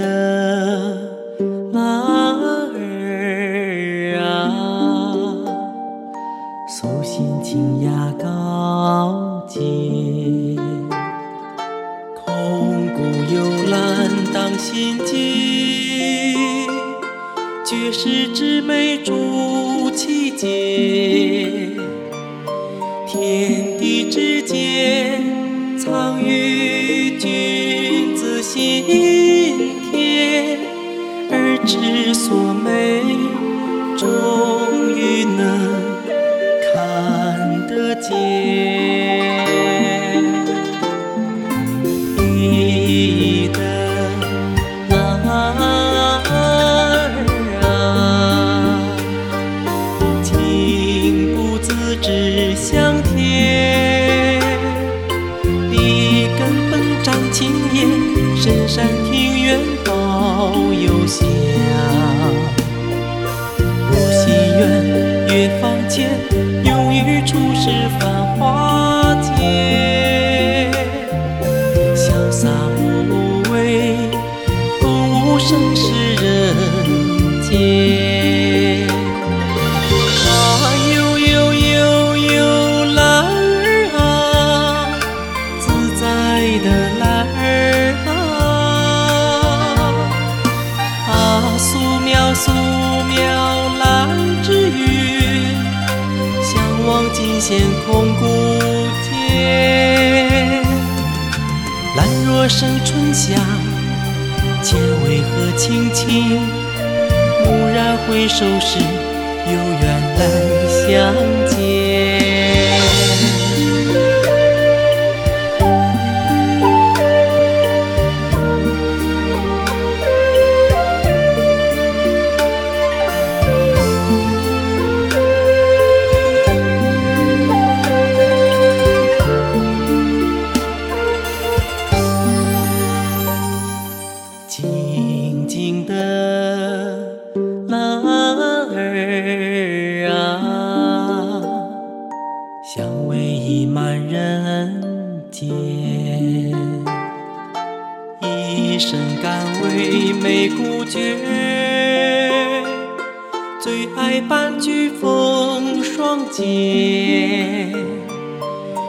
的马儿啊，素心清雅高洁，空谷幽兰当心结，绝世之美筑其间，天地之间藏于君子心，而知所美，是繁华间。潇洒无畏，共舞盛世人间。啊，悠悠悠悠兰儿啊，自在的兰儿啊，啊，素描素天空谷间。兰若生春夏，且为何青青？蓦然回首时，有缘来相静静的兰儿啊，香味溢满人间，一生甘为美孤绝，最爱伴菊风霜间。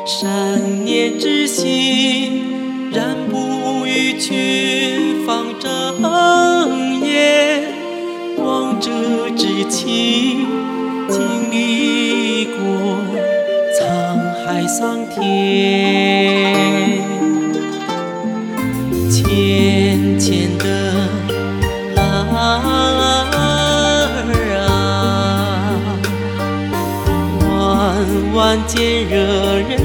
善念之心，然不与群芳争。王者之情，经历过沧海桑田。浅浅的兰儿啊。万万间惹人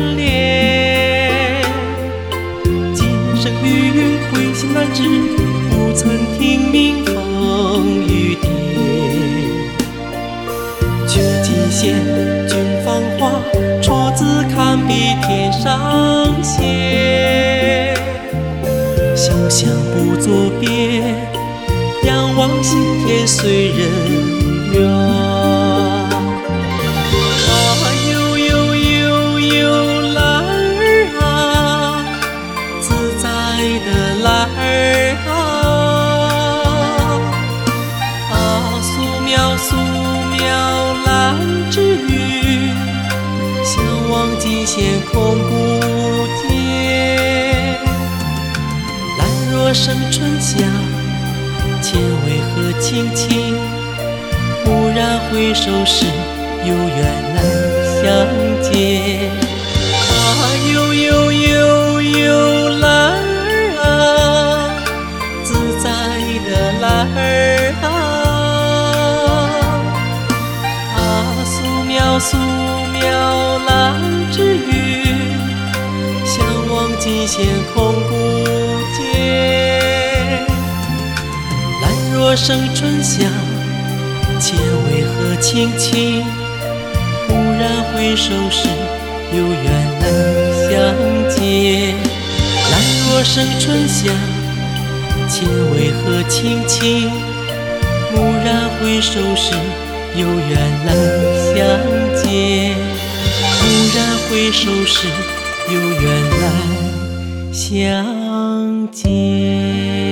想不作别，仰望心天随人愿。啊，悠悠悠悠兰儿啊，自在的兰儿啊，啊，素描素描兰之韵，向往尽现空谷声春夏，且为何青青？蓦然回首时，有缘来相见。啊，悠悠悠悠兰儿啊，自在的兰儿啊，啊，素描素描兰之韵，向往尽现空谷间。兰若生春夏。且为何青青？蓦然回首时，有缘来相见。兰若生春夏，且为何青青？蓦然回首时，有缘来相见。蓦然回首时，有缘来相见。